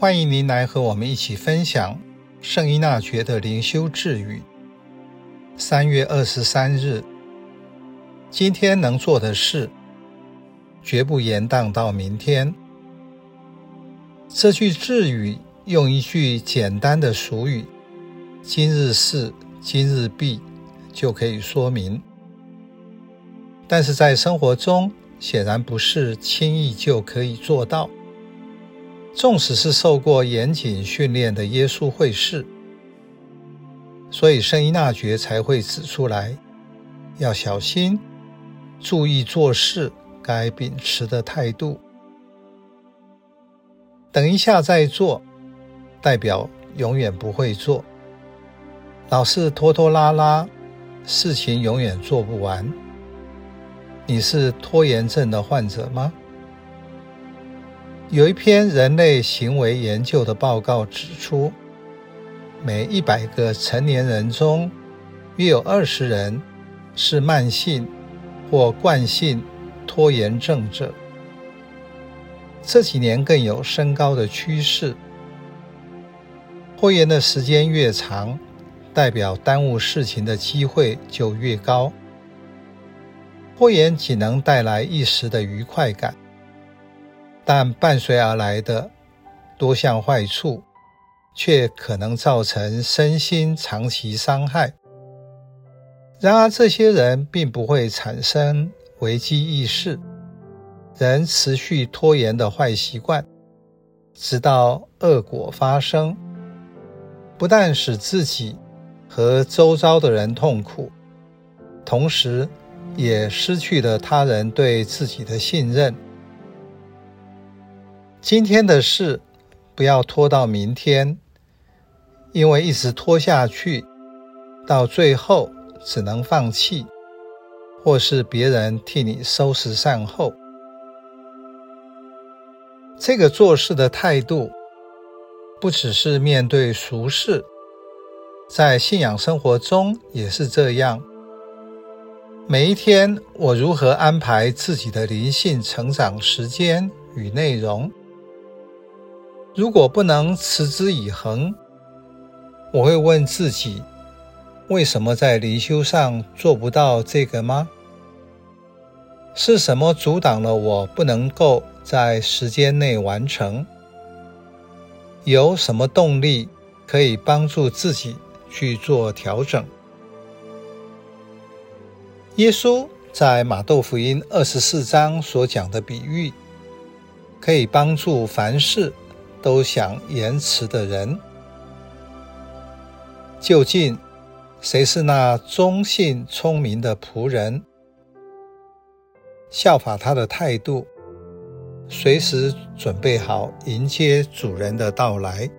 欢迎您来和我们一起分享圣依纳爵的灵修智语。三月二十三日，今天能做的事，绝不延宕到明天。这句智语用一句简单的俗语“今日事今日毕”就可以说明，但是在生活中显然不是轻易就可以做到。纵使是受过严谨训练的耶稣会士，所以圣依纳爵才会指出来，要小心，注意做事该秉持的态度。等一下再做，代表永远不会做；老是拖拖拉拉，事情永远做不完。你是拖延症的患者吗？有一篇人类行为研究的报告指出，每一百个成年人中，约有二十人是慢性或惯性拖延症者。这几年更有升高的趋势。拖延的时间越长，代表耽误事情的机会就越高。拖延仅能带来一时的愉快感。但伴随而来的多项坏处，却可能造成身心长期伤害。然而，这些人并不会产生危机意识，仍持续拖延的坏习惯，直到恶果发生，不但使自己和周遭的人痛苦，同时也失去了他人对自己的信任。今天的事不要拖到明天，因为一直拖下去，到最后只能放弃，或是别人替你收拾善后。这个做事的态度，不只是面对俗事，在信仰生活中也是这样。每一天，我如何安排自己的灵性成长时间与内容？如果不能持之以恒，我会问自己：为什么在灵修上做不到这个吗？是什么阻挡了我不能够在时间内完成？有什么动力可以帮助自己去做调整？耶稣在马窦福音二十四章所讲的比喻，可以帮助凡事都想延迟的人，究竟谁是那忠信聪明的仆人？效法他的态度，随时准备好迎接主人的到来。